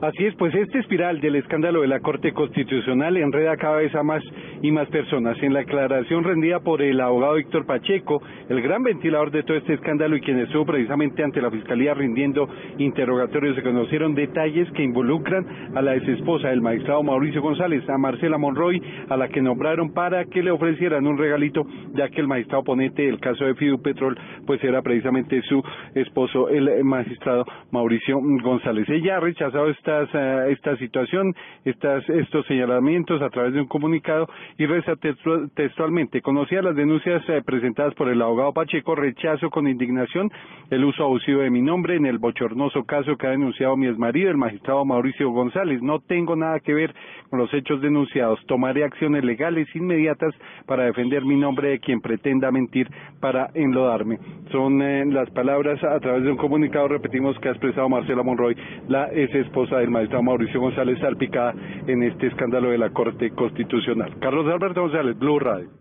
Así es, pues este espiral del escándalo de la Corte Constitucional enreda cada vez a más y más personas. En la declaración rendida por el abogado Víctor Pacheco, el gran ventilador de todo este escándalo y quien estuvo precisamente ante la Fiscalía rindiendo interrogatorios, se conocieron detalles que involucran a la exesposa del magistrado Mauricio González, a Marcela Monroy, a la que nombraron para que le ofrecieran un regalito, ya que el magistrado ponente del caso de Fidu Petrol, pues era precisamente su esposo, el magistrado Mauricio González. Ella ha rechazado esta eh, esta situación, estas, estos señalamientos a través de un comunicado y reza textualmente. Conocía las denuncias eh, presentadas por el abogado Pacheco, rechazo con indignación el uso abusivo de mi nombre en el bochornoso caso que ha denunciado mi exmarido, el magistrado Mauricio González. No tengo nada que ver con los hechos denunciados. Tomaré acciones legales inmediatas para defender mi nombre de quien pretenda mentir para enlodarme. Son eh, las palabras a través de un comunicado, repetimos, que ha expresado Marcela Monroy, la ex esposa del magistrado Mauricio González salpicada en este escándalo de la Corte Constitucional. Carlos Alberto González, Blue Radio.